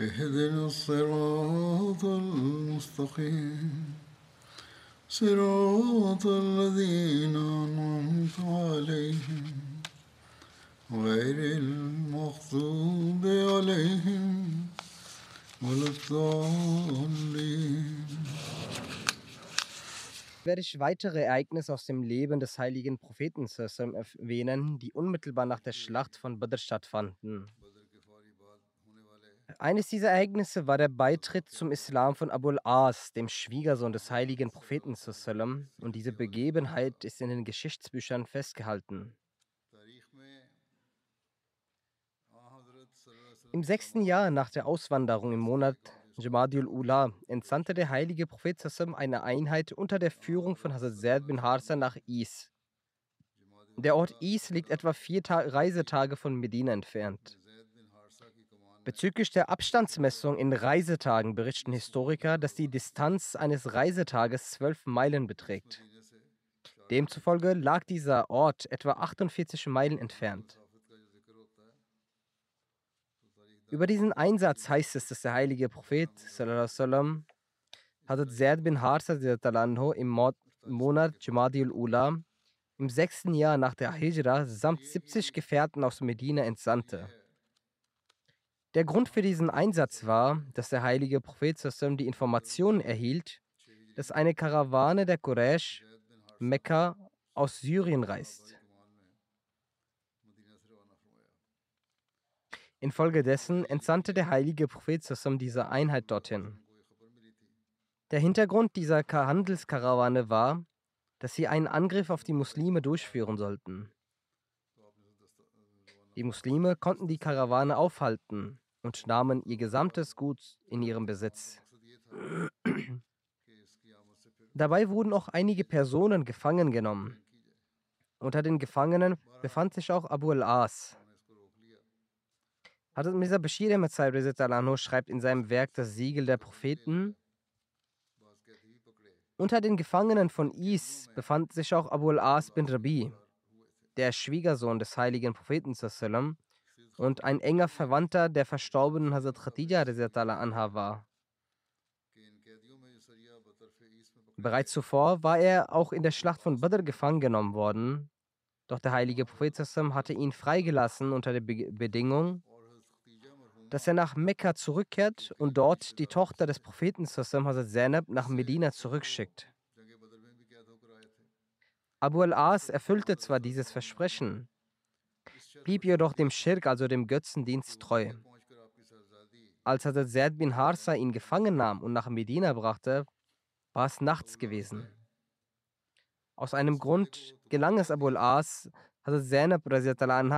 اهدنا الصراط المستقيم صراط الذين أنعمت عليهم غير المغضوب عليهم ولا الضالين werde ich weitere Ereignisse aus dem Leben des heiligen Propheten sallam, erwähnen, die unmittelbar nach der Schlacht von Badr stattfanden. Eines dieser Ereignisse war der Beitritt zum Islam von Abul As, dem Schwiegersohn des heiligen Propheten und diese Begebenheit ist in den Geschichtsbüchern festgehalten. Im sechsten Jahr nach der Auswanderung im Monat Jamadiul Ula entsandte der heilige Prophet Sassam eine Einheit unter der Führung von Hazrat Zaid bin Harsa nach Is. Der Ort Is liegt etwa vier Ta Reisetage von Medina entfernt. Bezüglich der Abstandsmessung in Reisetagen berichten Historiker, dass die Distanz eines Reisetages zwölf Meilen beträgt. Demzufolge lag dieser Ort etwa 48 Meilen entfernt. Über diesen Einsatz heißt es, dass der heilige Prophet sallam, Hazrat Zaid bin Harsa im Monat Jamadiul Ula im sechsten Jahr nach der Hijra samt 70 Gefährten aus Medina entsandte. Der Grund für diesen Einsatz war, dass der heilige Prophet sallam, die Information erhielt, dass eine Karawane der Quraysh Mekka aus Syrien reist. Infolgedessen entsandte der heilige Prophet Sassam diese Einheit dorthin. Der Hintergrund dieser Handelskarawane war, dass sie einen Angriff auf die Muslime durchführen sollten. Die Muslime konnten die Karawane aufhalten und nahmen ihr gesamtes Gut in ihrem Besitz. Dabei wurden auch einige Personen gefangen genommen. Unter den Gefangenen befand sich auch Abu al-As. Hazrat Mirza Bashir Ahmad Saib schreibt in seinem Werk Das Siegel der Propheten, unter den Gefangenen von Is befand sich auch Abu al-As bin Rabi, der Schwiegersohn des heiligen Propheten und ein enger Verwandter der verstorbenen Hazrat Khadija anha war. Bereits zuvor war er auch in der Schlacht von Badr gefangen genommen worden, doch der heilige Prophet hatte ihn freigelassen unter der Be Bedingung, dass er nach Mekka zurückkehrt und dort die Tochter des Propheten Hazrat Zainab nach Medina zurückschickt. Abu al-As erfüllte zwar dieses Versprechen, blieb jedoch dem Schirk, also dem Götzendienst, treu. Als Hazrat Zaid bin Harsa ihn gefangen nahm und nach Medina brachte, war es nachts gewesen. Aus einem Grund gelang es Abu al-As, Hazrat Zainab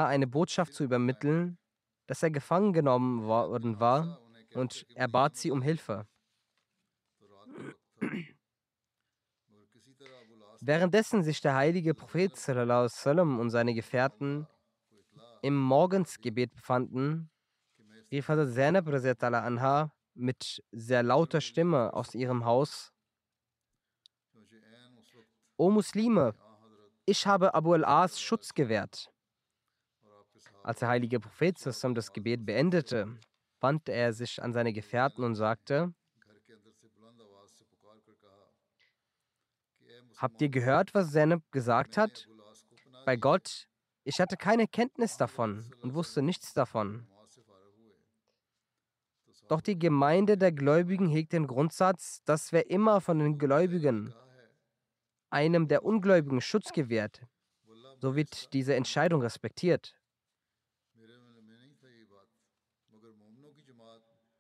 eine Botschaft zu übermitteln, dass er gefangen genommen worden war und er bat sie um Hilfe. Währenddessen sich der heilige Prophet und seine Gefährten im Morgensgebet befanden, rief Hazrat Zainab anha mit sehr lauter Stimme aus ihrem Haus: O Muslime, ich habe Abu al-As Schutz gewährt. Als der heilige Prophet das Gebet beendete, wandte er sich an seine Gefährten und sagte, Habt ihr gehört, was Zeneb gesagt hat? Bei Gott, ich hatte keine Kenntnis davon und wusste nichts davon. Doch die Gemeinde der Gläubigen hegt den Grundsatz, dass wer immer von den Gläubigen einem der Ungläubigen Schutz gewährt, so wird diese Entscheidung respektiert.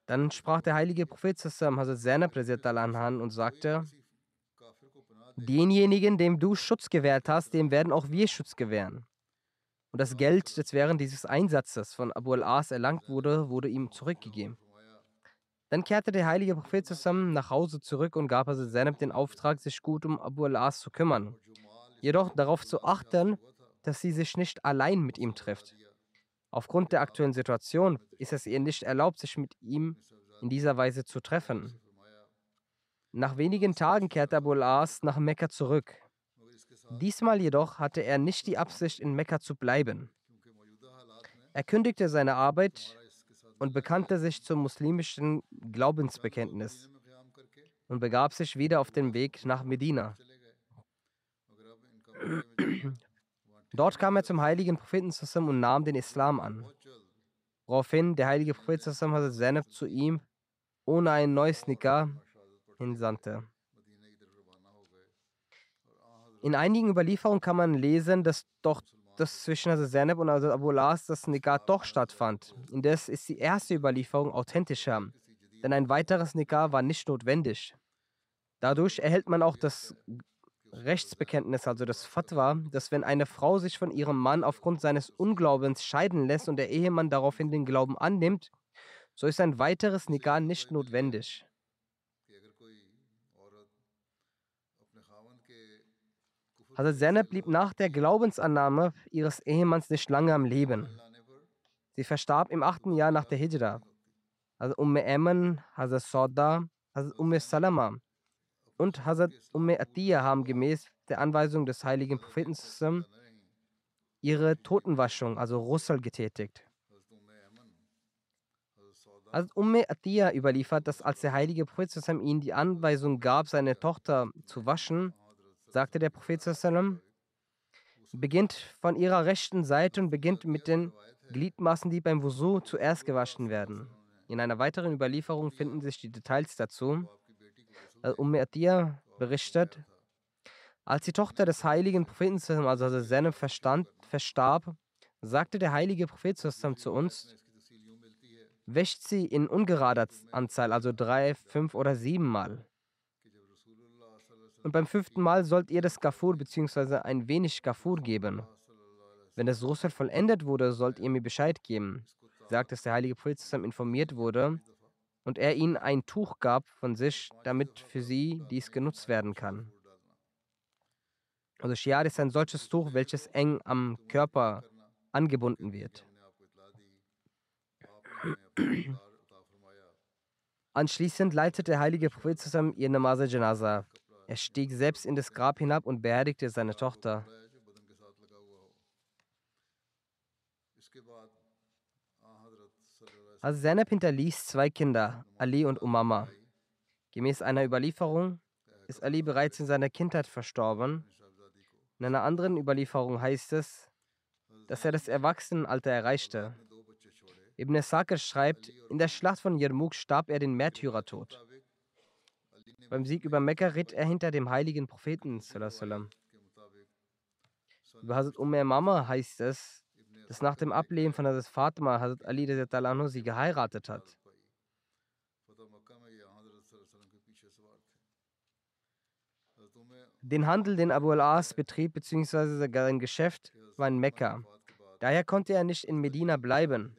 Dann sprach der heilige Prophet Sassam Hazrat Zainab und sagte, denjenigen, dem du Schutz gewährt hast, dem werden auch wir Schutz gewähren. Und das Geld, das während dieses Einsatzes von Abu al-As erlangt wurde, wurde ihm zurückgegeben. Dann kehrte der heilige Prophet zusammen nach Hause zurück und gab Hazrat Zainab den Auftrag, sich gut um Abu al-As zu kümmern. Jedoch darauf zu achten, dass sie sich nicht allein mit ihm trifft. Aufgrund der aktuellen Situation ist es ihr nicht erlaubt, sich mit ihm in dieser Weise zu treffen. Nach wenigen Tagen kehrte Abu al-As nach Mekka zurück. Diesmal jedoch hatte er nicht die Absicht, in Mekka zu bleiben. Er kündigte seine Arbeit und bekannte sich zum muslimischen Glaubensbekenntnis und begab sich wieder auf den Weg nach Medina. Dort kam er zum heiligen Propheten Sassam und nahm den Islam an. Woraufhin der heilige Prophet Sassam hatte Zainab zu ihm ohne ein neues Nikah hinsandte. In einigen Überlieferungen kann man lesen, dass doch das zwischen Hazrat Zainab und Hazrat Abu Las das Nikah doch stattfand. Indes ist die erste Überlieferung authentischer, denn ein weiteres Nikah war nicht notwendig. Dadurch erhält man auch das Rechtsbekenntnis, also das Fatwa, dass wenn eine Frau sich von ihrem Mann aufgrund seines Unglaubens scheiden lässt und der Ehemann daraufhin den Glauben annimmt, so ist ein weiteres Nikah nicht notwendig. Hazrat Zainab blieb nach der Glaubensannahme ihres Ehemanns nicht lange am Leben. Sie verstarb im achten Jahr nach der Hijra. Hazrat Umm Eman, Hazrat Sauda, Hazrat Umm Salama und Hazrat Umm Atiyah haben gemäß der Anweisung des heiligen Propheten ihre Totenwaschung, also Russel, getätigt. Hazrat Umm Atiyah überliefert, dass als der heilige Prophet ihnen die Anweisung gab, seine Tochter zu waschen, sagte der Prophet beginnt von ihrer rechten Seite und beginnt mit den Gliedmaßen, die beim Wusu zuerst gewaschen werden. In einer weiteren Überlieferung finden sich die Details dazu. Umm Atia berichtet, als die Tochter des heiligen Propheten, also Zeynep, verstand, verstarb, sagte der heilige Prophet zu uns, wäscht sie in ungerader Anzahl, also drei, fünf oder sieben Mal. Und beim fünften Mal sollt ihr das Gafur bzw. ein wenig Gafur geben. Wenn das Russel vollendet wurde, sollt ihr mir Bescheid geben. Sagt, dass der heilige Prophet zusammen informiert wurde und er ihnen ein Tuch gab von sich, damit für sie dies genutzt werden kann. Also Shiar ist ein solches Tuch, welches eng am Körper angebunden wird. Anschließend leitete der heilige Prophet zusammen ihr Namaz Janaza. Er stieg selbst in das Grab hinab und beerdigte seine Tochter. Also Zainab hinterließ zwei Kinder, Ali und Umama. Gemäß einer Überlieferung ist Ali bereits in seiner Kindheit verstorben. In einer anderen Überlieferung heißt es, dass er das Erwachsenenalter erreichte. Ibn Sakr schreibt, in der Schlacht von Yarmouk starb er den Märtyrertod. Beim Sieg über Mekka ritt er hinter dem heiligen Propheten. Über Hazrat Umm Mama heißt es, dass nach dem Ableben von Hazrat Fatima Hazrat Ali sie geheiratet hat. Den Handel, den Abu al-As betrieb, bzw. sein Geschäft, war in Mekka. Daher konnte er nicht in Medina bleiben.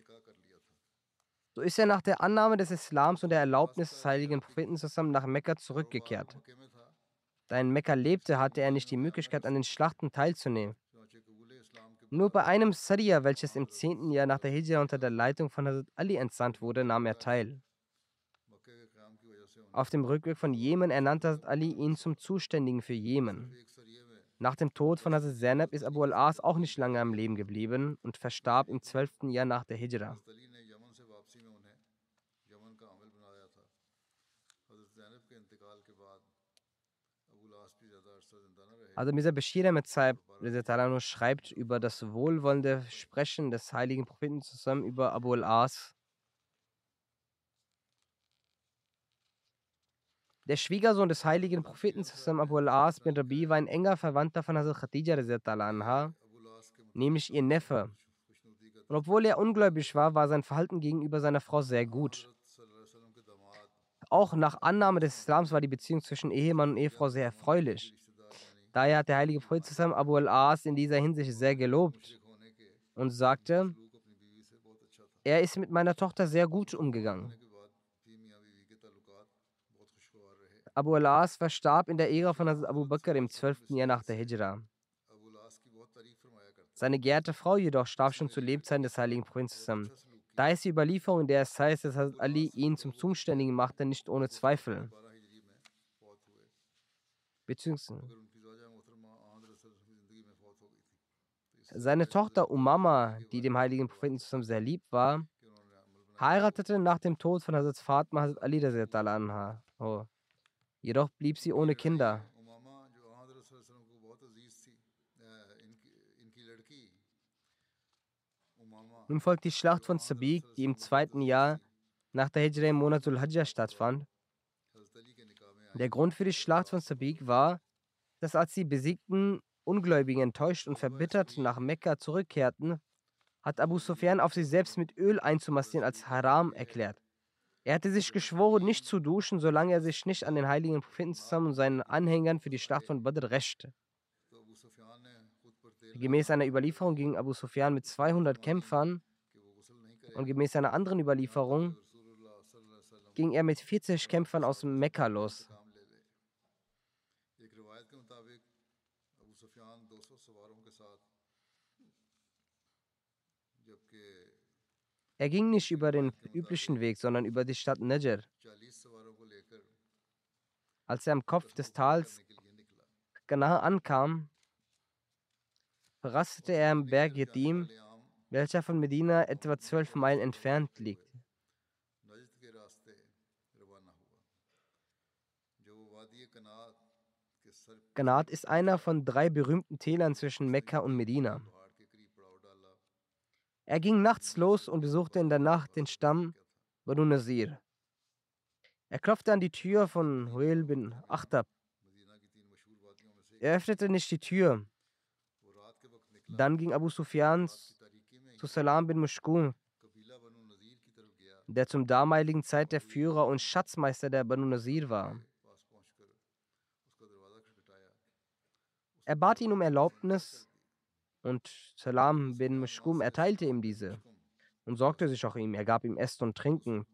So ist er nach der Annahme des Islams und der Erlaubnis des heiligen Propheten zusammen nach Mekka zurückgekehrt. Da in Mekka lebte, hatte er nicht die Möglichkeit, an den Schlachten teilzunehmen. Nur bei einem Sariya, welches im 10. Jahr nach der Hijra unter der Leitung von Hazrat Ali entsandt wurde, nahm er teil. Auf dem Rückweg von Jemen ernannte Hazrat Ali ihn zum Zuständigen für Jemen. Nach dem Tod von Hazrat Zainab ist Abu al-As auch nicht lange am Leben geblieben und verstarb im 12. Jahr nach der Hijra. Also Mirza Bashir Ahmed schreibt über das wohlwollende Sprechen des heiligen Propheten zusammen über Abu al-As. Der Schwiegersohn des heiligen Propheten Abu al-As bin Rabi war ein enger Verwandter von Hazrat Khadija anha, nämlich ihr Neffe. Und obwohl er ungläubig war, war sein Verhalten gegenüber seiner Frau sehr gut. Auch nach Annahme des Islams war die Beziehung zwischen Ehemann und Ehefrau sehr erfreulich. Daher hat der heilige Prophet Abu al-As in dieser Hinsicht sehr gelobt und sagte, er ist mit meiner Tochter sehr gut umgegangen. Abu al-As verstarb in der Ära von Abu Bakr im 12. Jahr nach der Hijra. Seine geehrte Frau jedoch starb schon zu Lebzeiten des heiligen Propheten. Da ist die Überlieferung, in der es heißt, dass Ali ihn zum Zuständigen machte, nicht ohne Zweifel. Beziehungsweise seine Tochter Umama, die dem heiligen Propheten zusammen sehr lieb war, heiratete nach dem Tod von Hazrat Fatma Hazrat Ali. Oh. Jedoch blieb sie ohne Kinder. Nun folgt die Schlacht von Sabiq, die im zweiten Jahr nach der Hijra im Monat Hajjah stattfand. Der Grund für die Schlacht von Sabiq war, dass als die besiegten Ungläubigen enttäuscht und verbittert nach Mekka zurückkehrten, hat Abu Sufyan auf sich selbst mit Öl einzumassieren als Haram erklärt. Er hatte sich geschworen, nicht zu duschen, solange er sich nicht an den heiligen Propheten zusammen und seinen Anhängern für die Schlacht von Badr rächte. Gemäß einer Überlieferung ging Abu Sufyan mit 200 Kämpfern und gemäß einer anderen Überlieferung ging er mit 40 Kämpfern aus Mekka los. Er ging nicht über den üblichen Weg, sondern über die Stadt Najr. Als er am Kopf des Tals nahe ankam, rastete er am Berg Yetim, welcher von Medina etwa zwölf Meilen entfernt liegt. Ganat ist einer von drei berühmten Tälern zwischen Mekka und Medina. Er ging nachts los und besuchte in der Nacht den Stamm Banu Nazir. Er klopfte an die Tür von Huel bin Achtab. Er öffnete nicht die Tür. Dann ging Abu Sufyan zu Salam bin Mushkum, der zum damaligen Zeit der Führer und Schatzmeister der Banu Nazir war. Er bat ihn um Erlaubnis und Salam bin Mushkum erteilte ihm diese und sorgte sich auch ihm. Er gab ihm Essen und Trinken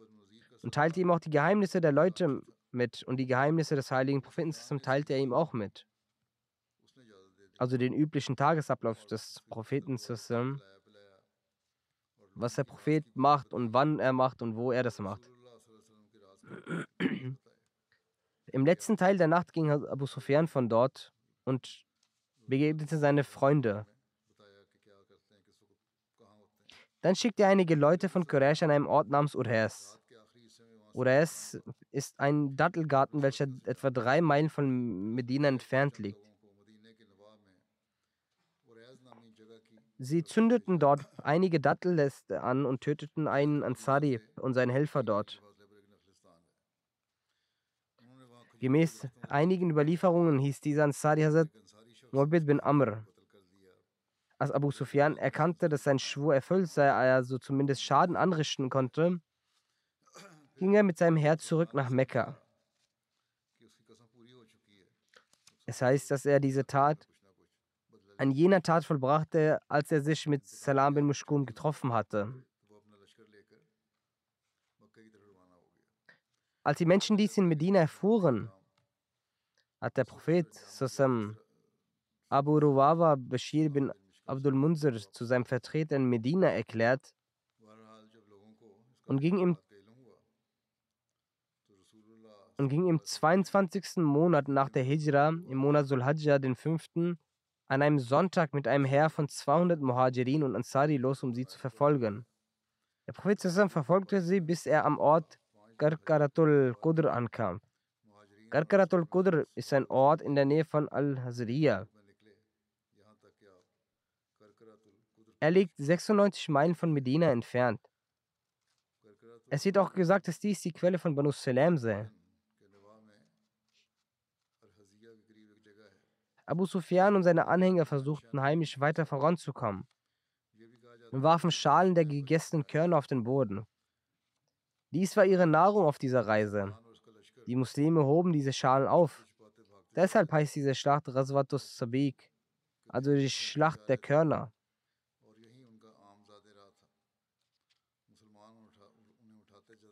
und teilte ihm auch die Geheimnisse der Leute mit und die Geheimnisse des heiligen Propheten teilte er ihm auch mit. Also den üblichen Tagesablauf des Propheten, was der Prophet macht und wann er macht und wo er das macht. Im letzten Teil der Nacht ging Abu Sufyan von dort und begegnete seine Freunde. Dann schickte er einige Leute von Quraysh an einem Ort namens Urhes. Urhes ist ein Dattelgarten, welcher etwa drei Meilen von Medina entfernt liegt. Sie zündeten dort einige Dattelläste an und töteten einen Ansari und seinen Helfer dort. Gemäß einigen Überlieferungen hieß dieser Ansari Hazrat Mu'abid bin Amr. Als Abu Sufyan erkannte, dass sein Schwur erfüllt sei, er so zumindest Schaden anrichten konnte, ging er mit seinem Herr zurück nach Mekka. Es heißt, dass er diese Tat an jener Tat vollbrachte, als er sich mit Salam bin Mushkum getroffen hatte. Als die Menschen dies in Medina erfuhren, hat der Prophet Sassam Abu Ruwawa Bashir bin Abdul Munzir zu seinem Vertreter in Medina erklärt und ging im, und ging im 22. Monat nach der Hijra, im Monat Sulhajjah, den 5., an einem Sonntag mit einem Heer von 200 Muhajirin und Ansari los, um sie zu verfolgen. Der Prophet verfolgte sie, bis er am Ort Karkaratul Qudr ankam. Karkaratul Qudr ist ein Ort in der Nähe von Al-Hazriya. Er liegt 96 Meilen von Medina entfernt. Es wird auch gesagt, dass dies die Quelle von Banu Salam sei. Abu Sufyan und seine Anhänger versuchten heimisch weiter voranzukommen und warfen Schalen der gegessenen Körner auf den Boden. Dies war ihre Nahrung auf dieser Reise. Die Muslime hoben diese Schalen auf. Deshalb heißt diese Schlacht Raswatus Sabiq also die Schlacht der Körner.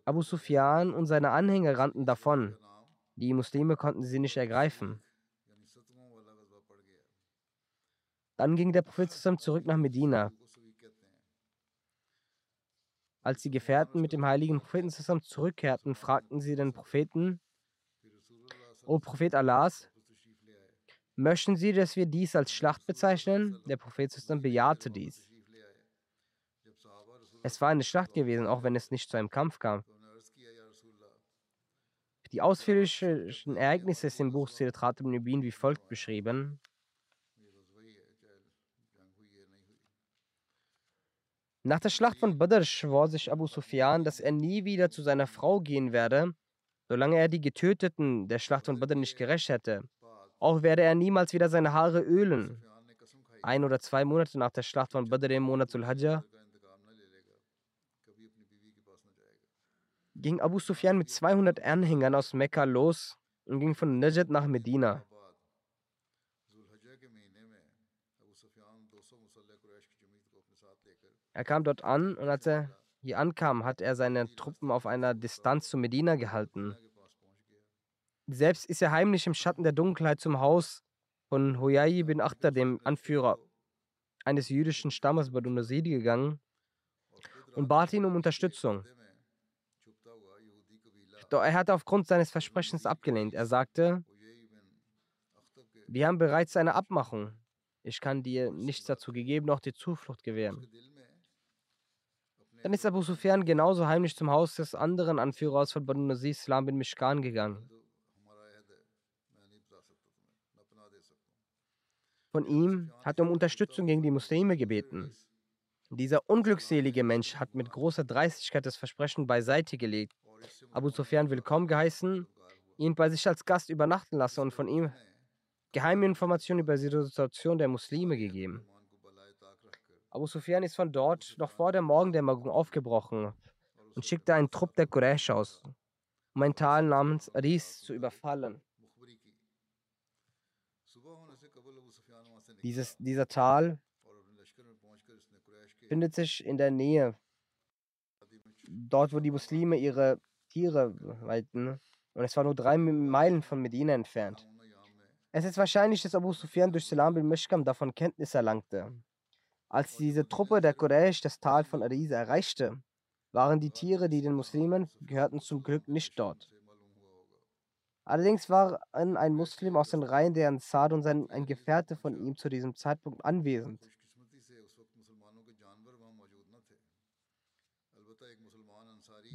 Abu Sufyan und seine Anhänger rannten davon. Die Muslime konnten sie nicht ergreifen. Dann ging der Prophet zusammen zurück nach Medina. Als die Gefährten mit dem heiligen Propheten zusammen zurückkehrten, fragten sie den Propheten, O Prophet Allahs, möchten Sie, dass wir dies als Schlacht bezeichnen? Der Prophet bejahte dies. Es war eine Schlacht gewesen, auch wenn es nicht zu einem Kampf kam. Die ausführlichen Ereignisse sind im Buch Sirat Khatam Nubin wie folgt beschrieben. Nach der Schlacht von Badr schwor sich Abu Sufyan, dass er nie wieder zu seiner Frau gehen werde, solange er die Getöteten der Schlacht von Badr nicht gerecht hätte. Auch werde er niemals wieder seine Haare ölen. Ein oder zwei Monate nach der Schlacht von Badr im Monat Sul-Hajjah ging Abu Sufyan mit 200 Anhängern aus Mekka los und ging von Najd nach Medina. Er kam dort an und als er hier ankam, hat er seine Truppen auf einer Distanz zu Medina gehalten. Selbst ist er heimlich im Schatten der Dunkelheit zum Haus von Huyai bin Akhtar, dem Anführer eines jüdischen Stammes Badu Nasidi, gegangen und bat ihn um Unterstützung. Doch er hatte aufgrund seines Versprechens abgelehnt. Er sagte, wir haben bereits eine Abmachung. Ich kann dir nichts dazu gegeben, noch die Zuflucht gewähren. Dann ist Abu Sufyan genauso heimlich zum Haus des anderen Anführers von Banu Islam bin Mishkan gegangen. Von ihm hat er um Unterstützung gegen die Muslime gebeten. Dieser unglückselige Mensch hat mit großer Dreistigkeit das Versprechen beiseite gelegt, Abu Sufyan willkommen geheißen, ihn bei sich als Gast übernachten lassen und von ihm geheime Informationen über die Situation der Muslime gegeben. Abu Sufyan ist von dort noch vor der Morgendämmerung aufgebrochen und schickte einen Trupp der Quraysh aus, um ein Tal namens Aris zu überfallen. Dieses, dieser Tal findet sich in der Nähe, dort wo die Muslime ihre Tiere weiten, und es war nur drei Meilen von Medina entfernt. Es ist wahrscheinlich, dass Abu Sufyan durch Salam bin Mishkam davon Kenntnis erlangte. Als diese Truppe der Quraysh das Tal von Arisa erreichte, waren die Tiere, die den Muslimen gehörten, zum Glück nicht dort. Allerdings waren ein Muslim aus den Reihen der Ansar und sein, ein Gefährte von ihm zu diesem Zeitpunkt anwesend.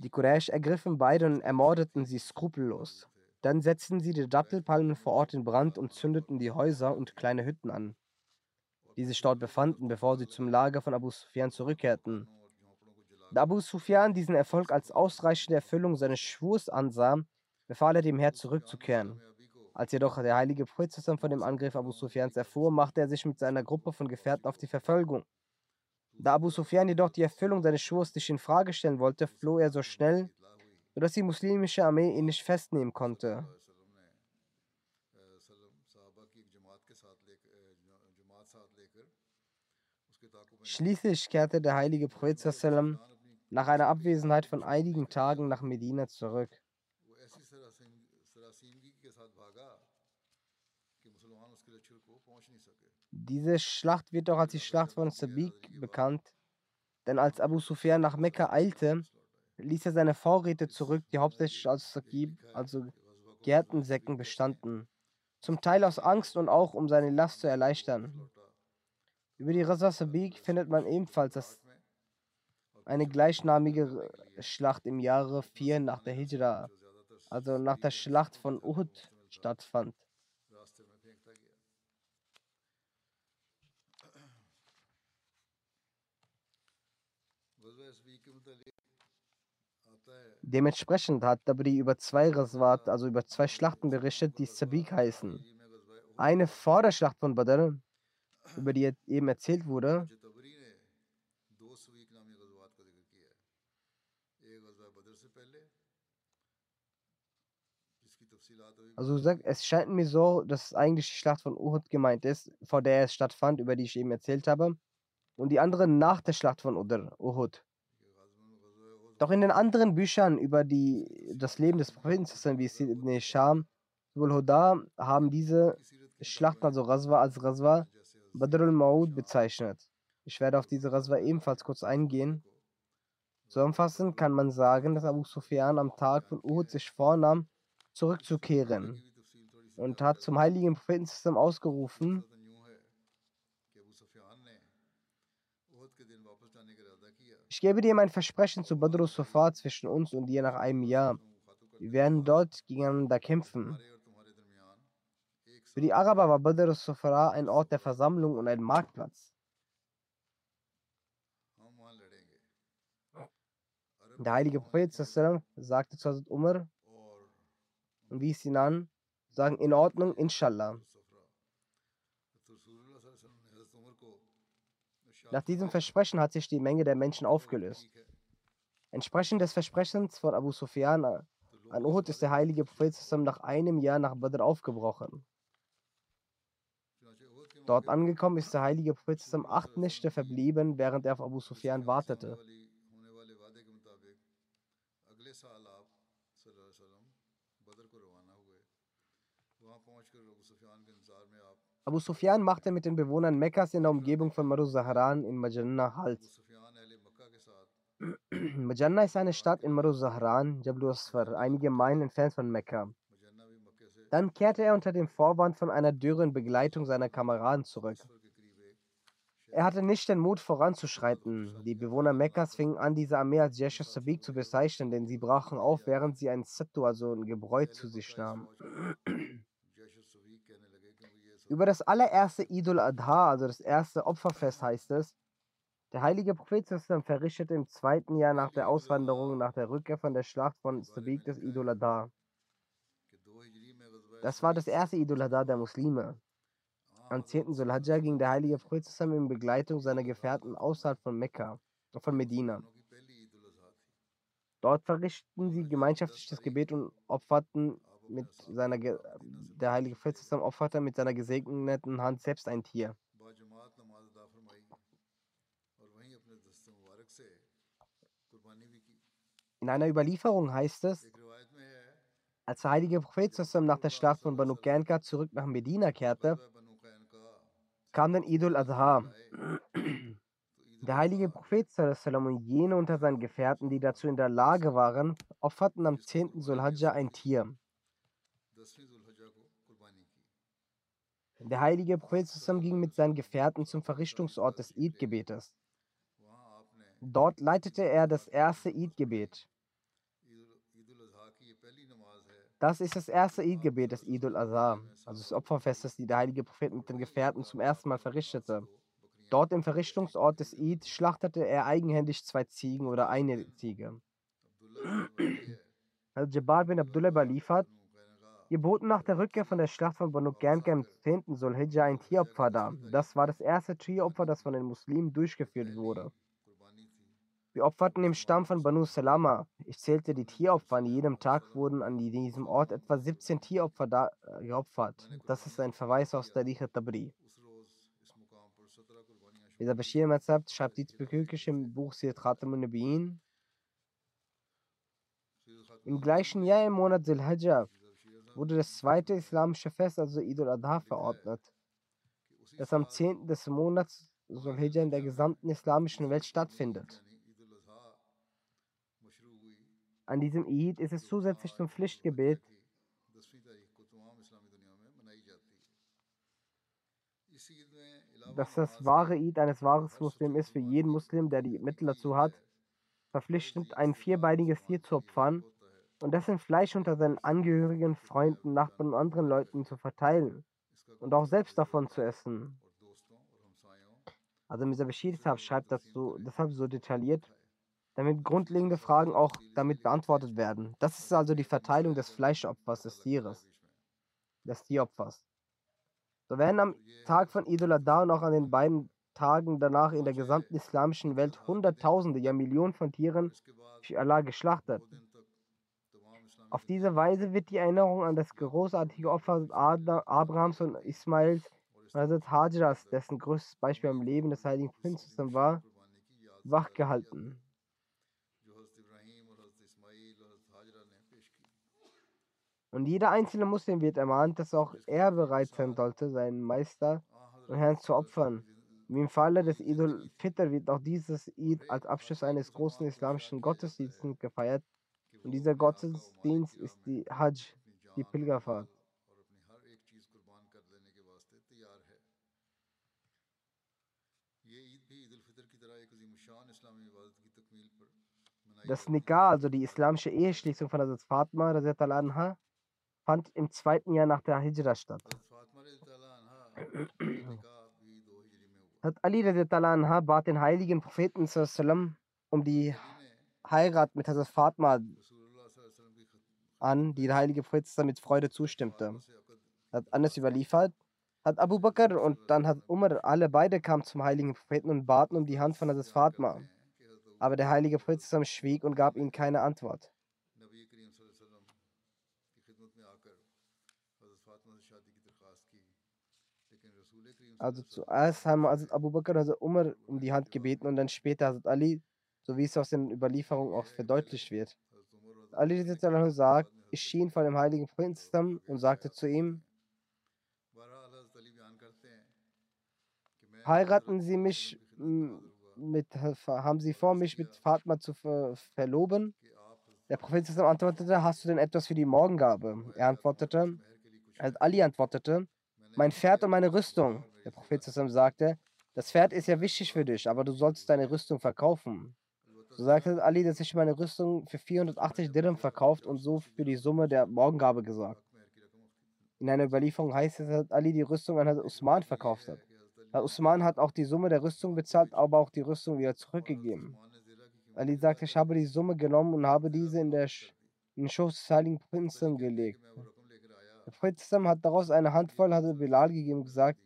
Die Quraysh ergriffen beide und ermordeten sie skrupellos. Dann setzten sie die Dattelpalmen vor Ort in Brand und zündeten die Häuser und kleine Hütten an die sich dort befanden, bevor sie zum Lager von Abu Sufyan zurückkehrten. Da Abu Sufyan diesen Erfolg als ausreichende Erfüllung seines Schwurs ansah, befahl er dem Herr zurückzukehren. Als jedoch der heilige Prophet von dem Angriff Abu Sufyans erfuhr, machte er sich mit seiner Gruppe von Gefährten auf die Verfolgung. Da Abu Sufyan jedoch die Erfüllung seines Schwurs nicht in Frage stellen wollte, floh er so schnell, sodass die muslimische Armee ihn nicht festnehmen konnte. Schließlich kehrte der heilige Prophet nach einer Abwesenheit von einigen Tagen nach Medina zurück. Diese Schlacht wird auch als die Schlacht von Sabiq bekannt, denn als Abu Sufyan nach Mekka eilte, ließ er seine Vorräte zurück, die hauptsächlich aus Sakib, also Gärtensäcken, bestanden. Zum Teil aus Angst und auch um seine Last zu erleichtern. Über die Raza Sabiq findet man ebenfalls, dass eine gleichnamige Schlacht im Jahre 4 nach der Hijra, also nach der Schlacht von Uhud, stattfand. Dementsprechend hat Dabri über zwei Raswat, also über zwei Schlachten berichtet, die Sabik heißen. Eine vor der Schlacht von Badr, über die eben erzählt wurde, Also sagt, es scheint mir so, dass eigentlich die Schlacht von Uhud gemeint ist, vor der es stattfand, über die ich eben erzählt habe, und die andere nach der Schlacht von Uhud. Doch in den anderen Büchern über die, das Leben des Propheten wie Sid ibn Sham, Ibn Hoda, haben diese Schlachten, also Raswa als Raswa, Badr al-Maud bezeichnet. Ich werde auf diese Raswa ebenfalls kurz eingehen. Zusammenfassend kann man sagen, dass Abu Sufyan am Tag von Uhud sich vornahm, zurückzukehren und hat zum heiligen Propheten ausgerufen, Ich gebe dir mein Versprechen zu Badr Sofa zwischen uns und dir nach einem Jahr. Wir werden dort gegeneinander kämpfen. Für die Araber war Badr Sofa ein Ort der Versammlung und ein Marktplatz. Der heilige Prophet sagte zu Hazrat Umar und wies ihn an, sagen in Ordnung, inshallah. Nach diesem Versprechen hat sich die Menge der Menschen aufgelöst. Entsprechend des Versprechens von Abu Sufyan äh, an Uhud ist der heilige Prophet zusammen nach einem Jahr nach Badr aufgebrochen. Dort angekommen ist der heilige Prophet zusammen acht Nächte verblieben, während er auf Abu Sufyan wartete. Abu Sufyan machte mit den Bewohnern Mekkas in der Umgebung von Maru Zaharan in Majanna Halt. Majanna ist eine Stadt in Maru Zaharan, Jablu Asfar, einige Meilen entfernt von Mekka. Dann kehrte er unter dem Vorwand von einer dürren Begleitung seiner Kameraden zurück. Er hatte nicht den Mut voranzuschreiten. Die Bewohner Mekkas fingen an, diese Armee als Jesha Sabik zu bezeichnen, denn sie brachen auf, während sie ein Sattu, also ein Gebräu, zu sich nahmen. Über das allererste Idol Adha, also das erste Opferfest heißt es, der heilige Prophet Sassam verrichtete im zweiten Jahr nach der Auswanderung, nach der Rückkehr von der Schlacht von Stabik das Idol Adha. Das war das erste Idol Adha der Muslime. Am 10. Sulhajjah ging der heilige Prophet Sassam in Begleitung seiner Gefährten außerhalb von Mekka, von Medina. Dort verrichteten sie gemeinschaftlich das Gebet und opferten mit seiner Ge der heilige Fürst zusammen opferte mit seiner gesegneten Hand selbst ein Tier. In einer Überlieferung heißt es, als der heilige Prophet zusammen nach der Schlacht von Banu Qainqa zurück nach Medina kehrte, kam dann Idul Adha. Der heilige Prophet und jene unter seinen Gefährten, die dazu in der Lage waren, opferten am 10. Sulhajja ein Tier. Der heilige Prophet zusammen ging mit seinen Gefährten zum Verrichtungsort des Eidgebetes. Dort leitete er das erste Eidgebet. Das ist das erste Eidgebet des Idul Azhar, also des Opferfestes, die der heilige Prophet mit den Gefährten zum ersten Mal verrichtete. Dort im Verrichtungsort des Eid schlachtete er eigenhändig zwei Ziegen oder eine Ziege. Al-Jabbar bin Abdullah überliefert, wir boten nach der Rückkehr von der Schlacht von Banu Ganka im 10. Sulhijja ein Tieropfer dar. Das war das erste Tieropfer, das von den Muslimen durchgeführt wurde. Wir opferten im Stamm von Banu Salama. Ich zählte die Tieropfer. An jedem Tag wurden an diesem Ort etwa 17 Tieropfer da, äh, geopfert. Das ist ein Verweis aus der Richa Tabri. Dieser Bashir Mazab schreibt diesbezüglich im Buch Sir Khatam. Im gleichen Jahr im Monat Zilhajjah wurde das zweite islamische Fest, also Eid al-Adha, verordnet, das am 10. des Monats Zulhijjah in der gesamten islamischen Welt stattfindet. An diesem Eid ist es zusätzlich zum Pflichtgebet. Dass das wahre Eid eines wahren Muslims ist für jeden Muslim, der die Mittel dazu hat, verpflichtend ein vierbeiniges Tier zu opfern und dessen Fleisch unter seinen Angehörigen, Freunden, Nachbarn und anderen Leuten zu verteilen und auch selbst davon zu essen. Also Mr. Bashir schreibt das so, deshalb so detailliert, damit grundlegende Fragen auch damit beantwortet werden. Das ist also die Verteilung des Fleischopfers des Tieres, des Tieropfers. So werden am Tag von Idul Adha und auch an den beiden Tagen danach in der gesamten islamischen Welt Hunderttausende, ja Millionen von Tieren für Allah geschlachtet. Auf diese Weise wird die Erinnerung an das großartige Opfer Abrahams und Ismails Hazrat Hajras, dessen größtes Beispiel am Leben des heiligen Prinzessin war, wachgehalten. Und jeder einzelne Muslim wird ermahnt, dass auch er bereit sein sollte, seinen Meister und Herrn zu opfern. Wie im Falle des Idul Fitr wird auch dieses Eid als Abschluss eines großen islamischen Gottesdienstes gefeiert. Und dieser Gottesdienst ist die Hajj, die Pilgerfahrt. Das Nikah, also die islamische Eheschließung von Hazrat Fatma, anha, fand im zweiten Jahr nach der Hijra statt. Hat Ali anha bat den heiligen Propheten um die Heirat mit Hazrat Fatma an, die der heilige Prophet mit Freude zustimmte. Hat Anas überliefert, hat Abu Bakr und dann hat Umar, alle beide kamen zum heiligen Propheten und baten um die Hand von Hazrat Fatma. Aber der heilige Prophet schwieg und gab ihnen keine Antwort. Also zuerst haben Hazrat Abu Bakr und Hazrat Umar um die Hand gebeten und dann später Hazrat Ali, so wie es aus den Überlieferungen auch verdeutlicht wird. Ali sagt, ich schien vor dem heiligen Propheten und sagte zu ihm, heiraten Sie mich mit, haben Sie vor, mich mit Fatma zu ver verloben? Der Prophet antwortete, hast du denn etwas für die Morgengabe? Er antwortete, als Ali antwortete, mein Pferd und meine Rüstung. Der Prophet sagte, das Pferd ist ja wichtig für dich, aber du sollst deine Rüstung verkaufen. So sagte Ali, dass ich meine Rüstung für 480 Dirham verkauft und so für die Summe der Morgengabe gesorgt. In einer Überlieferung heißt es, dass Ali die Rüstung an Usman verkauft hat. Usman hat auch die Summe der Rüstung bezahlt, aber auch die Rüstung wieder zurückgegeben. Ali sagte, ich habe die Summe genommen und habe diese in, der Sch in den Schoß des heiligen Prinzen gelegt. Der Prinzen hat daraus eine Handvoll Hazrat Bilal gegeben und gesagt,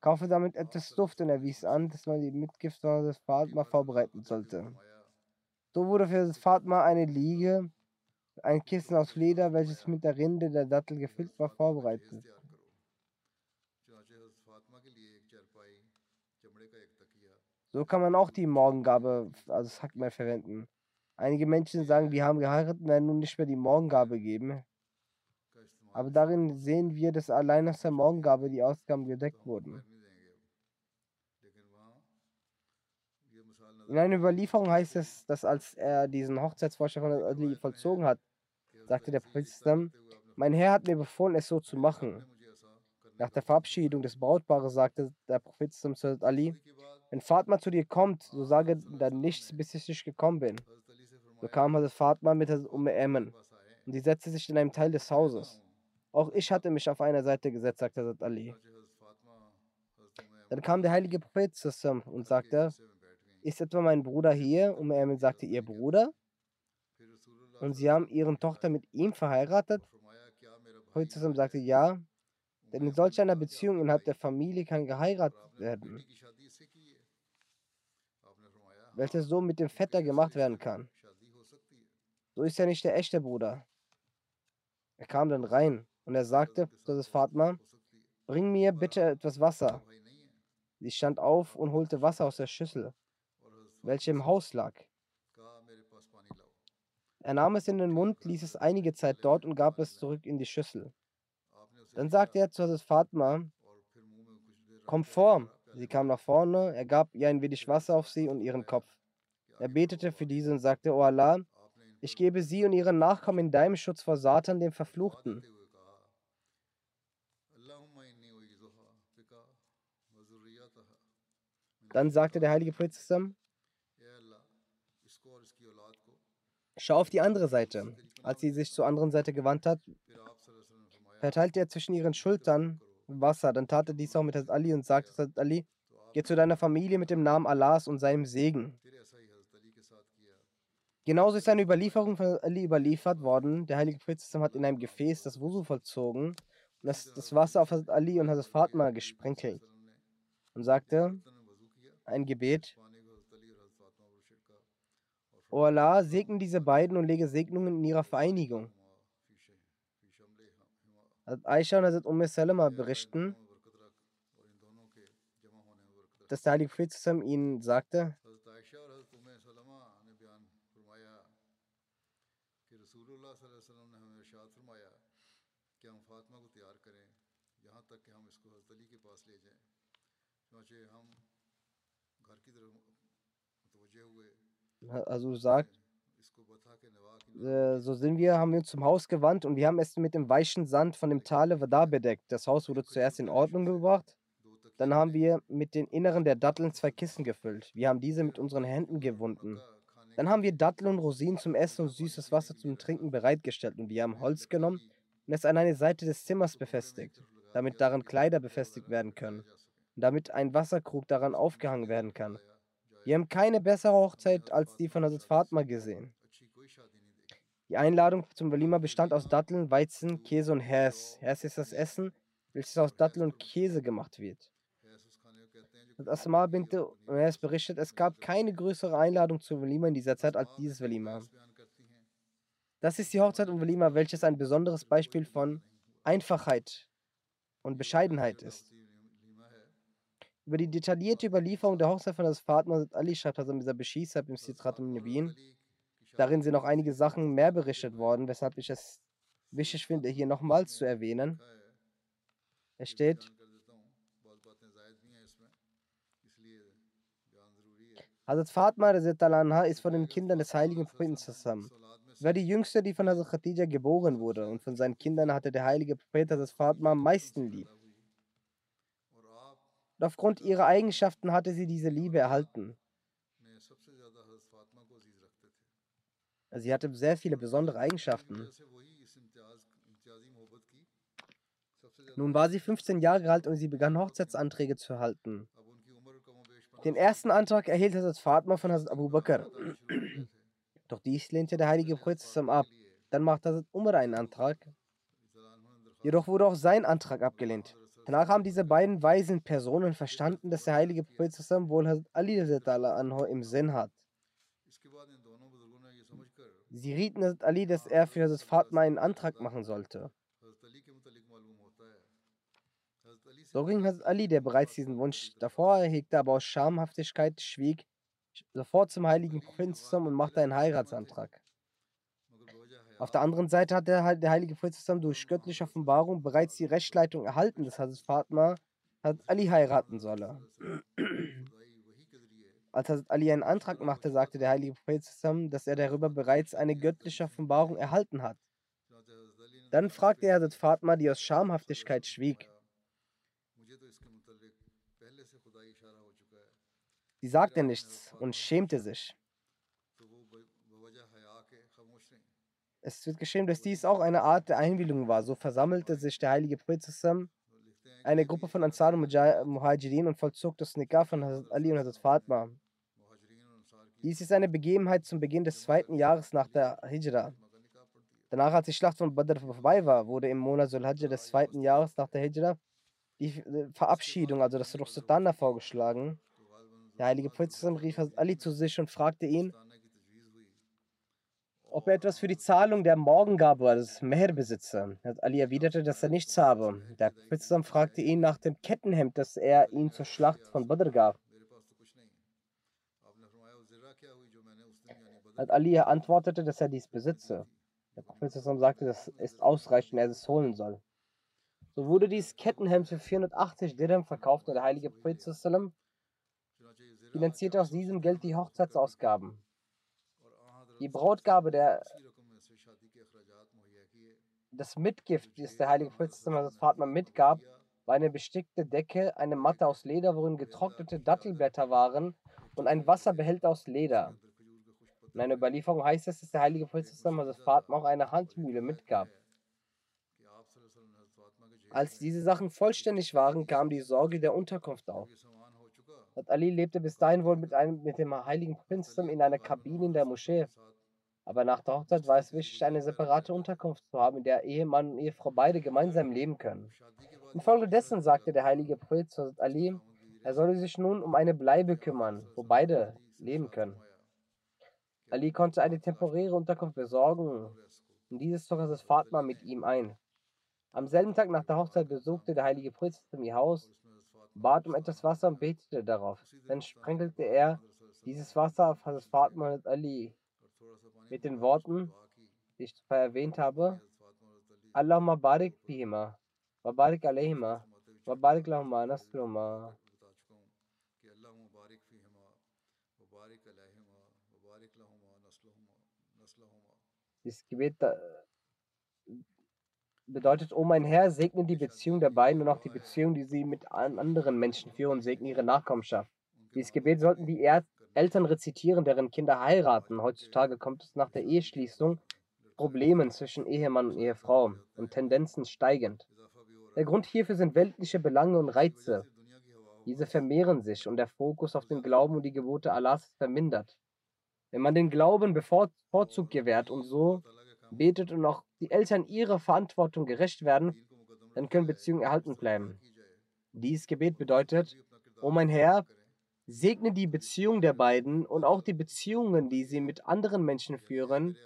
kaufe damit etwas Duft und er wies an, dass man die Mitgift Hazrat Fatma vorbereiten sollte. So wurde für das Fatma eine Liege, ein Kissen aus Leder, welches mit der Rinde der Dattel gefüllt war, vorbereitet. So kann man auch die Morgengabe, also Hackmehl, verwenden. Einige Menschen sagen, wir haben geheiratet und werden nun nicht mehr die Morgengabe geben. Aber darin sehen wir, dass allein aus der Morgengabe die Ausgaben gedeckt wurden. In einer Überlieferung heißt es, dass als er diesen Hochzeitsvorschlag von Ali vollzogen hat, sagte der Prophet, mein Herr hat mir befohlen, es so zu machen. Nach der Verabschiedung des Brautpaares sagte der Prophet zu Ali, wenn Fatma zu dir kommt, so sage dann nichts, bis ich nicht gekommen bin. So kam Hazrat Fatma mit Hazrat Umm Emen und sie setzte sich in einem Teil des Hauses. Auch ich hatte mich auf einer Seite gesetzt, sagte Hazrat Ali. Dann kam der heilige Prophet und sagte, ist etwa mein Bruder hier? Und Ermin sagte, ihr Bruder? Und sie haben ihre Tochter mit ihm verheiratet? Prophet sagte, ja. Denn in solch einer Beziehung innerhalb der Familie kann geheiratet werden, welches so mit dem Vetter gemacht werden kann. So ist er nicht der echte Bruder. Er kam dann rein und er sagte, das ist Fatma, bring mir bitte etwas Wasser. Sie stand auf und holte Wasser aus der Schüssel welche im Haus lag. Er nahm es in den Mund, ließ es einige Zeit dort und gab es zurück in die Schüssel. Dann sagte er zu Hazrat Fatma, komm vor. Sie kam nach vorne, er gab ihr ein wenig Wasser auf sie und ihren Kopf. Er betete für diese und sagte, O Allah, ich gebe sie und ihren Nachkommen in deinem Schutz vor Satan, dem Verfluchten. Dann sagte der heilige Prophet Schau auf die andere Seite. Als sie sich zur anderen Seite gewandt hat, verteilte er zwischen ihren Schultern Wasser. Dann tat er dies auch mit Hazrat Ali und sagte Hazrat Ali, geh zu deiner Familie mit dem Namen Allahs und seinem Segen. Genauso ist eine Überlieferung von Ali überliefert worden. Der heilige Prophet hat in einem Gefäß das Wusu vollzogen das, das Wasser auf Hazrat Ali und Hazrat Fatma gesprenkelt und sagte ein Gebet. O Allah, segne diese beiden und lege Segnungen in ihrer Vereinigung. Hazrat Aisha und Hazrat Umm Salama berichten, dass der Heilige Prophet zusammen ihnen sagte, ہم گھر کی طرف متوجہ ہوئے also sagt, äh, so sind wir, haben wir uns zum Haus gewandt und wir haben es mit dem weichen Sand von dem Tale da bedeckt. Das Haus wurde zuerst in Ordnung gebracht. Dann haben wir mit den Inneren der Datteln zwei Kissen gefüllt. Wir haben diese mit unseren Händen gewunden. Dann haben wir Datteln und Rosinen zum Essen und süßes Wasser zum Trinken bereitgestellt und wir haben Holz genommen und es an eine Seite des Zimmers befestigt, damit daran Kleider befestigt werden können und damit ein Wasserkrug daran aufgehangen werden kann. Wir haben keine bessere Hochzeit als die von Hazrat Fatma gesehen. Die Einladung zum Walima bestand aus Datteln, Weizen, Käse und Hers. Hers ist das Essen, welches aus Datteln und Käse gemacht wird. Und Asma bint Hers berichtet, es gab keine größere Einladung zum Walima in dieser Zeit als dieses Walima. Das ist die Hochzeit um Walima, welches ein besonderes Beispiel von Einfachheit und Bescheidenheit ist. Über die detaillierte Überlieferung der Hochzeit von das Fatma Masud Ali schreibt Hazrat Mirza Beshir im Sitrat in Nubin. Darin sind noch einige Sachen mehr berichtet worden, weshalb ich es wichtig finde, hier nochmals zu erwähnen. Es steht, Hazrat Fatma Anha ist von den Kindern des heiligen Propheten zusammen. Sie war die jüngste, die von Hazrat Khadija geboren wurde und von seinen Kindern hatte der heilige Prophet Hazrat Fatma am meisten lieb. Und aufgrund ihrer Eigenschaften hatte sie diese Liebe erhalten. Also sie hatte sehr viele besondere Eigenschaften. Nun war sie 15 Jahre alt und sie begann Hochzeitsanträge zu erhalten. Den ersten Antrag erhielt Hazrat Fatma von Hazrat Abu Bakr. Doch dies lehnte der heilige Prophet ab. Dann machte Hazrat Umar einen Antrag. Jedoch wurde auch sein Antrag abgelehnt. Danach haben diese beiden weisen Personen verstanden, dass der heilige Prophet zusammen wohl Ali anhu im Sinn hat. Sie rieten Ali, dass er für das Fatma einen Antrag machen sollte. So ging Hazrat Ali, der bereits diesen Wunsch davor hegte, aber aus Schamhaftigkeit schwieg, sofort zum heiligen Propheten zusammen und machte einen Heiratsantrag. Auf der anderen Seite hat der, der heilige Prophet durch göttliche Offenbarung bereits die Rechtsleitung erhalten, dass Hazrat Fatma Hazrat Ali heiraten solle. Als Hazrat Ali einen Antrag machte, sagte der heilige Prophet zusammen, dass er darüber bereits eine göttliche Offenbarung erhalten hat. Dann fragte er Hazrat Fatma, die aus Schamhaftigkeit schwieg. Sie sagte nichts und schämte sich. Es wird geschrieben, dass dies auch eine Art der Einwilligung war. So versammelte sich der heilige Prophet zusammen, eine Gruppe von Ansar und Muhajirin und vollzog das Nikah von Hazrat Ali und Hazrat Fatma. Dies ist eine Begebenheit zum Beginn des zweiten Jahres nach der Hijra. Danach, als die Schlacht von Badr vorbei war, wurde im Monat Sulhajj des zweiten Jahres nach der Hijra die äh, Verabschiedung, also das Ruchsutana, vorgeschlagen. Der heilige Prophet rief Ali zu sich und fragte ihn, ob er etwas für die Zahlung der Morgengabe als Mehr besitze. Ali erwiderte, dass er nichts habe. Der Priester fragte ihn nach dem Kettenhemd, das er ihm zur Schlacht von Badr gab. Ali antwortete, dass er dies besitze. Der Prophet sagte, das ist ausreichend, er es holen soll. So wurde dieses Kettenhemd für 480 Dirham verkauft und der heilige Prophet finanzierte aus diesem Geld die Hochzeitsausgaben. Die Brautgabe der das Mitgift, das der heilige Prophet Fatma mitgab, war eine bestickte Decke, eine Matte aus Leder, worin getrocknete Dattelblätter waren und ein Wasserbehälter aus Leder. In einer Überlieferung heißt es, dass der heilige Prophet Fatma auch eine Handmühle mitgab. Als diese Sachen vollständig waren, kam die Sorge der Unterkunft auf. Hat Ali lebte bis dahin wohl mit, einem, mit dem heiligen Prinzen in einer Kabine in der Moschee. Aber nach der Hochzeit war es wichtig, eine separate Unterkunft zu haben, in der Ehemann und Ehefrau beide gemeinsam leben können. Infolgedessen sagte der heilige Prophet zu Ali, er solle sich nun um eine Bleibe kümmern, wo beide leben können. Ali konnte eine temporäre Unterkunft besorgen und dieses zog das Fatma mit ihm ein. Am selben Tag nach der Hochzeit besuchte der heilige Prophet ihr Haus bat um etwas Wasser und betete darauf. Dann sprenkelte er dieses Wasser auf Hazrat Fatma und Ali mit den Worten, die ich zuvor erwähnt habe, Allahumma barik fihima, wa barik alayhima, wa barik lahuma nasruma. Dieses Gebet bedeutet, oh mein Herr, segne die Beziehung der beiden und auch die Beziehung, die sie mit anderen Menschen führen, segne ihre Nachkommenschaft. Dieses Gebet sollten die er Eltern rezitieren, deren Kinder heiraten. Heutzutage kommt es nach der Eheschließung Problemen zwischen Ehemann und Ehefrau und Tendenzen steigend. Der Grund hierfür sind weltliche Belange und Reize. Diese vermehren sich und der Fokus auf den Glauben und die Gebote Allahs vermindert. Wenn man den Glauben Vorzug gewährt und so betet und auch die Eltern ihrer Verantwortung gerecht werden, dann können Beziehungen erhalten bleiben. Dieses Gebet bedeutet, O oh mein Herr, segne die Beziehung der beiden und auch die Beziehungen, die sie mit anderen Menschen führen,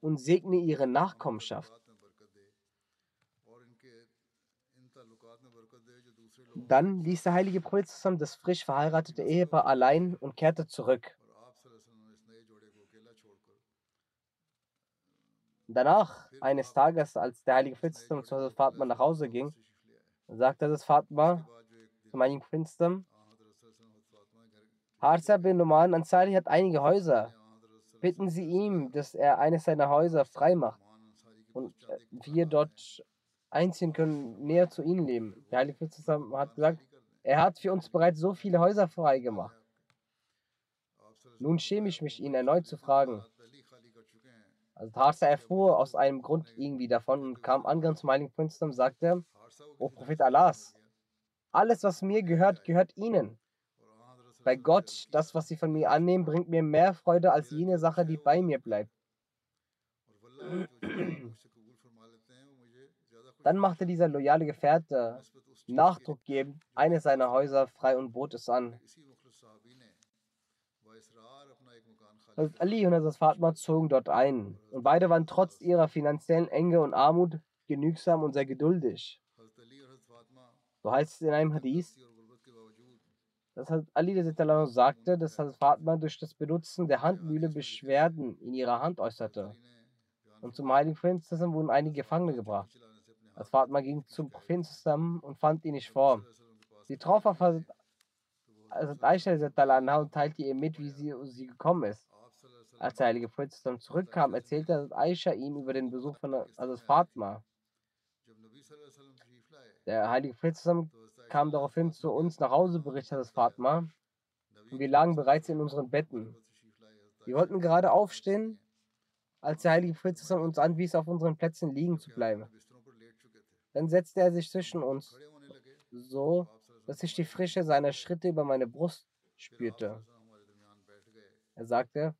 und segne ihre Nachkommenschaft. Dann ließ der heilige Prophet das frisch verheiratete Ehepaar allein und kehrte zurück. Danach, eines Tages, als der heilige Prophet zu Fatma nach Hause ging, sagte das Fatma zum heiligen Prophet, Harza bin Numan Ansari hat einige Häuser. Bitten Sie ihm, dass er eines seiner Häuser frei macht und äh, wir dort einziehen können, näher zu ihnen leben. Der Heilige Prophet hat gesagt, er hat für uns bereits so viele Häuser frei gemacht. Nun schäme ich mich, ihn erneut zu fragen. Also Tarsa erfuhr aus einem Grund irgendwie davon und kam angegangen zum Heiligen Prinz und sagte, O Prophet Allahs, alles, was mir gehört, gehört Ihnen. Bei Gott, das, was sie von mir annehmen, bringt mir mehr Freude als jene Sache, die bei mir bleibt. Dann machte dieser loyale Gefährte Nachdruck geben, eines seiner Häuser frei und bot es an. Hazrat Ali und Hazrat Fatma zogen dort ein und beide waren trotz ihrer finanziellen Enge und Armut genügsam und sehr geduldig. So heißt es in einem Hadith, dass Ali sagte, dass Hazrat Fatma durch das Benutzen der Handmühle Beschwerden in ihrer Hand äußerte. Und zum Heiligen Propheten wurden einige Gefangene gebracht. Als Fatma ging zum Propheten zusammen und fand ihn nicht vor. Sie traf auf Hazrat Aisha und teilte ihr mit, wie sie, sie gekommen ist. Als der heilige Prophet zurückkam, erzählte Hazrat Aisha ihm über den Besuch von Hazrat Fatma. Der heilige Prophet kam daraufhin zu uns nach Hause, berichtete das Fatma. Und wir lagen bereits in unseren Betten. Wir wollten gerade aufstehen, als der heilige Prophet uns anwies, auf unseren Plätzen liegen zu bleiben. Dann setzte er sich zwischen uns, so dass ich die Frische seiner Schritte über meine Brust spürte. Er sagte,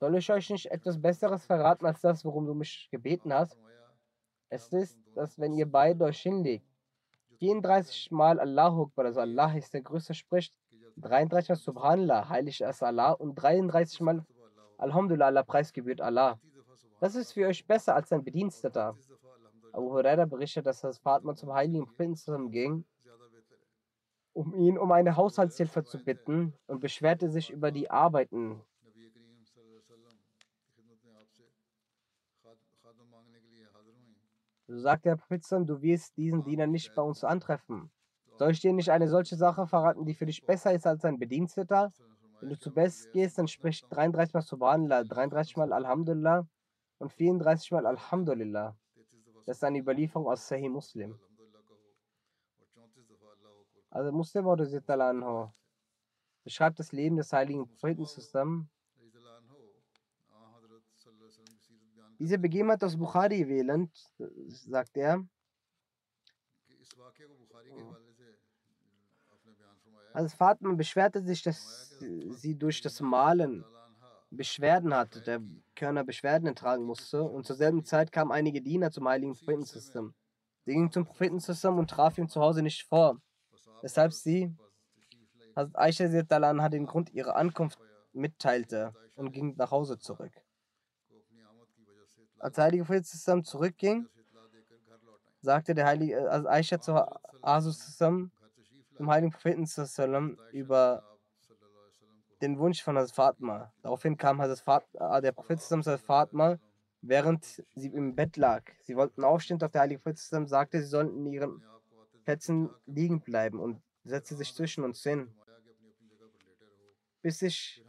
soll ich euch nicht etwas Besseres verraten als das, worum du mich gebeten hast? Es ist, dass wenn ihr beide euch hinlegt, 34 Mal Allahu Akbar, also Allah ist der Größte, spricht, 33 Mal Subhanallah, heilig ist Allah und 33 Mal Alhamdulillah, Allah preisgebührt Allah. Das ist für euch besser als ein Bediensteter. Abu Huraira berichtet, dass das Fatma zum heiligen Prinzen ging, um ihn um eine Haushaltshilfe zu bitten und beschwerte sich über die Arbeiten, So sagt der Prophet, du wirst diesen Diener nicht bei uns antreffen. Soll ich dir nicht eine solche Sache verraten, die für dich besser ist als ein Bediensteter? Wenn du zu Best gehst, dann sprich 33 Mal Subhanallah, 33 Mal Alhamdulillah und 34 Mal Alhamdulillah. Das ist eine Überlieferung aus Sahih Muslim. Also Muslim oder beschreibt das Leben des heiligen Propheten zusammen Diese Begebenheit aus Bukhari wählend, sagt er, als Fatma beschwerte sich, dass sie durch das Malen Beschwerden hatte, der Körner Beschwerden tragen musste. Und zur selben Zeit kamen einige Diener zum heiligen Propheten. Sie gingen zum Propheten und traf ihn zu Hause nicht vor, weshalb sie Hazrat Aisha anha den Grund ihrer Ankunft mitteilte und ging nach Hause zurück. Als der heilige Prophet zurückging, sagte der heilige also Aisha zu Asus zum heiligen Propheten über den Wunsch von Hazrat Fatma. Daraufhin kam Hazrat Fatma, äh, der Prophet Hazrat Fatma, während sie im Bett lag. Sie wollten aufstehen, doch der heilige Prophet sagte, sie sollten in ihren Plätzen liegen bleiben und setzte sich zwischen uns hin bis ich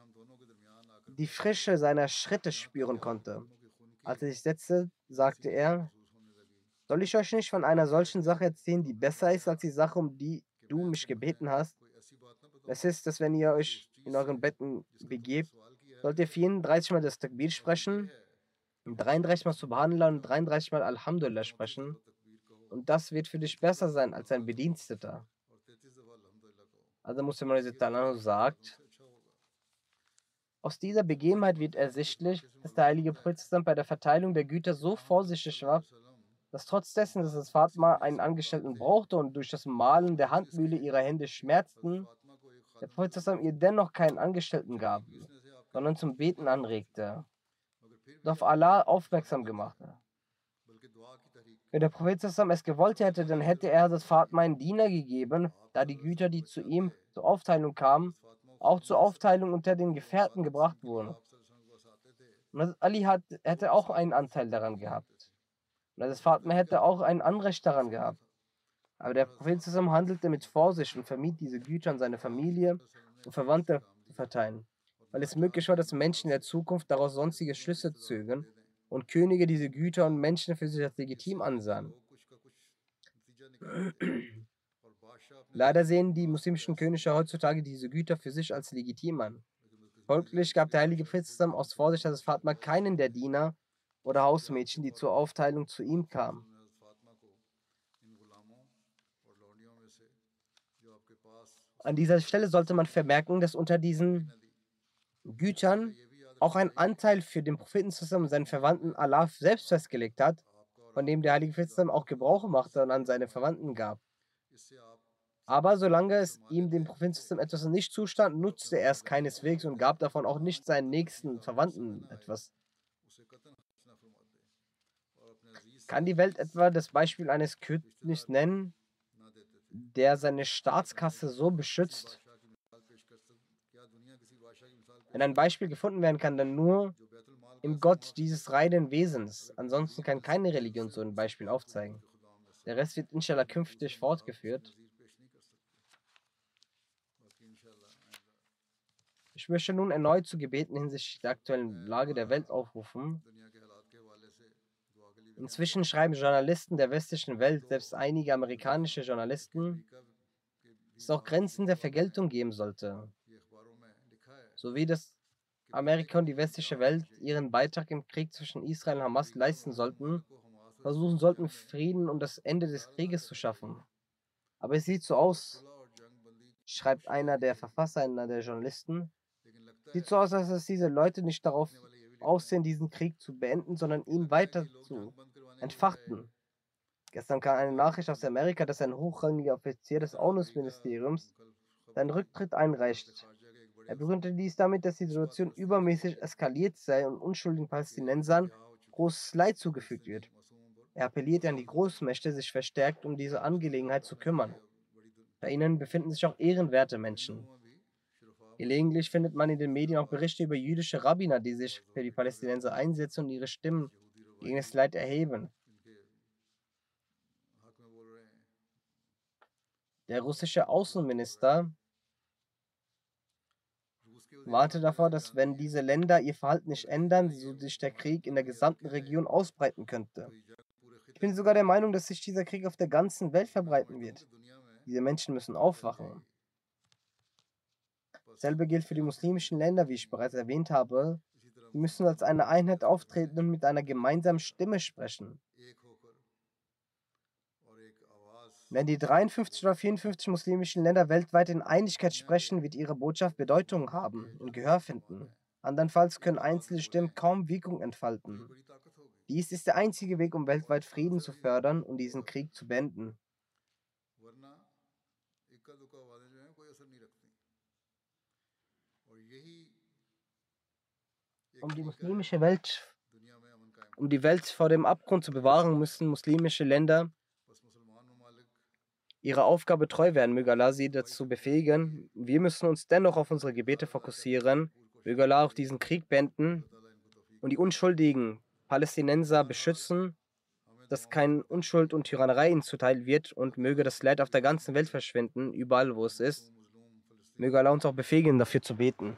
die Frische seiner Schritte spüren konnte. Als er sich setzte, sagte er, soll ich euch nicht von einer solchen Sache erzählen, die besser ist als die Sache, um die du mich gebeten hast? Es ist, dass wenn ihr euch in euren Betten begebt, sollt ihr 34 Mal das Takbir sprechen, 33 Mal Subhanallah und 33 Mal Alhamdulillah sprechen. Und das wird für dich besser sein als ein Bediensteter. Also Muslim sagt, aus dieser Begebenheit wird ersichtlich, dass der heilige Prophet bei der Verteilung der Güter so vorsichtig war, dass trotz dessen, dass das Fatma einen Angestellten brauchte und durch das Malen der Handmühle ihre Hände schmerzten, der Prophet ihr dennoch keinen Angestellten gab, sondern zum Beten anregte und auf Allah aufmerksam gemachte. Wenn der Prophet es gewollt hätte, dann hätte er das Fatma einen Diener gegeben, da die Güter, die zu ihm zur Aufteilung kamen, auch zur Aufteilung unter den Gefährten gebracht wurden. Ali hat, hätte auch einen Anteil daran gehabt. Das Fatma hätte auch ein Anrecht daran gehabt. Aber der Prophet zusammen handelte mit Vorsicht und vermied diese Güter an seine Familie und Verwandte zu verteilen, weil es möglich war, dass Menschen in der Zukunft daraus sonstige Schlüsse zögen und Könige diese Güter und Menschen für sich als legitim ansahen. Leider sehen die muslimischen Könige heutzutage diese Güter für sich als legitim an. Folglich gab der heilige Prophet aus Vorsicht des Fatma keinen der Diener oder Hausmädchen, die zur Aufteilung zu ihm kamen. An dieser Stelle sollte man vermerken, dass unter diesen Gütern auch ein Anteil für den Propheten und seinen Verwandten Allah selbst festgelegt hat, von dem der heilige Prophet auch Gebrauch machte und an seine Verwandten gab. Aber solange es ihm dem Propheten etwas nicht zustand, nutzte er es keineswegs und gab davon auch nicht seinen nächsten Verwandten etwas. Kann die Welt etwa das Beispiel eines Königs nennen, der seine Staatskasse so beschützt? Wenn ein Beispiel gefunden werden kann, dann nur im Gott dieses reinen Wesens. Ansonsten kann keine Religion so ein Beispiel aufzeigen. Der Rest wird inshallah künftig fortgeführt. Ich möchte nun erneut zu Gebeten hinsichtlich der aktuellen Lage der Welt aufrufen. Inzwischen schreiben Journalisten der westlichen Welt, selbst einige amerikanische Journalisten, dass es auch Grenzen der Vergeltung geben sollte. So wie das Amerika und die westliche Welt ihren Beitrag im Krieg zwischen Israel und Hamas leisten sollten, versuchen sollten, Frieden und das Ende des Krieges zu schaffen. Aber es sieht so aus, schreibt einer der Verfasser, einer der Journalisten, Sieht so aus, als dass diese Leute nicht darauf aussehen, diesen Krieg zu beenden, sondern ihn weiter zu entfachten. Gestern kam eine Nachricht aus Amerika, dass ein hochrangiger Offizier des ONU-Ministeriums seinen Rücktritt einreicht. Er begründete dies damit, dass die Situation übermäßig eskaliert sei und unschuldigen Palästinensern großes Leid zugefügt wird. Er appelliert an die Großmächte, sich verstärkt um diese Angelegenheit zu kümmern. Bei ihnen befinden sich auch ehrenwerte Menschen. Gelegentlich findet man in den Medien auch Berichte über jüdische Rabbiner, die sich für die Palästinenser einsetzen und ihre Stimmen gegen das Leid erheben. Der russische Außenminister warnte davor, dass wenn diese Länder ihr Verhalten nicht ändern, so sich der Krieg in der gesamten Region ausbreiten könnte. Ich bin sogar der Meinung, dass sich dieser Krieg auf der ganzen Welt verbreiten wird. Diese Menschen müssen aufwachen. Dasselbe gilt für die muslimischen Länder, wie ich bereits erwähnt habe. Sie müssen als eine Einheit auftreten und mit einer gemeinsamen Stimme sprechen. Wenn die 53 oder 54 muslimischen Länder weltweit in Einigkeit sprechen, wird ihre Botschaft Bedeutung haben und Gehör finden. Andernfalls können einzelne Stimmen kaum Wirkung entfalten. Dies ist der einzige Weg, um weltweit Frieden zu fördern und diesen Krieg zu beenden. Um die muslimische Welt, um die Welt vor dem Abgrund zu bewahren, müssen muslimische Länder ihrer Aufgabe treu werden. Möge Allah sie dazu befähigen. Wir müssen uns dennoch auf unsere Gebete fokussieren. Möge Allah auch diesen Krieg beenden und die unschuldigen Palästinenser beschützen, dass keine Unschuld und Tyrannei ihnen zuteil wird und möge das Leid auf der ganzen Welt verschwinden, überall wo es ist. Möge Allah uns auch befähigen, dafür zu beten.